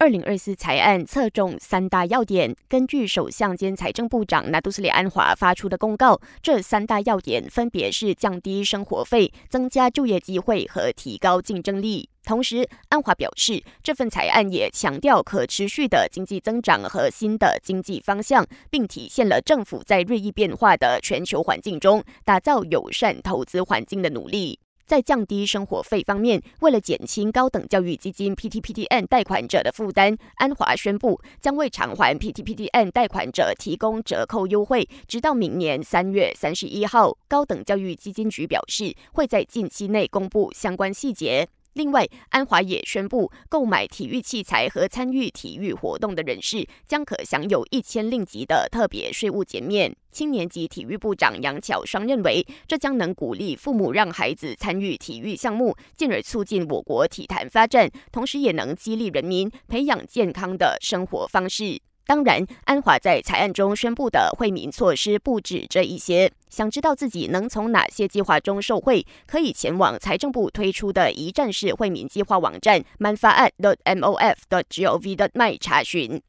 二零二四财案侧重三大要点。根据首相兼财政部长纳杜斯里安华发出的公告，这三大要点分别是降低生活费、增加就业机会和提高竞争力。同时，安华表示，这份财案也强调可持续的经济增长和新的经济方向，并体现了政府在日益变化的全球环境中打造友善投资环境的努力。在降低生活费方面，为了减轻高等教育基金 （PTPTN） 贷款者的负担，安华宣布将为偿还 PTPTN 贷款者提供折扣优惠，直到明年三月三十一号。高等教育基金局表示，会在近期内公布相关细节。另外，安华也宣布，购买体育器材和参与体育活动的人士将可享有一千令吉的特别税务减免。青年及体育部长杨巧双认为，这将能鼓励父母让孩子参与体育项目，进而促进我国体坛发展，同时也能激励人民培养健康的生活方式。当然，安华在财案中宣布的惠民措施不止这一些。想知道自己能从哪些计划中受惠，可以前往财政部推出的一站式惠民计划网站 manfaat.mof.gov.my 查询。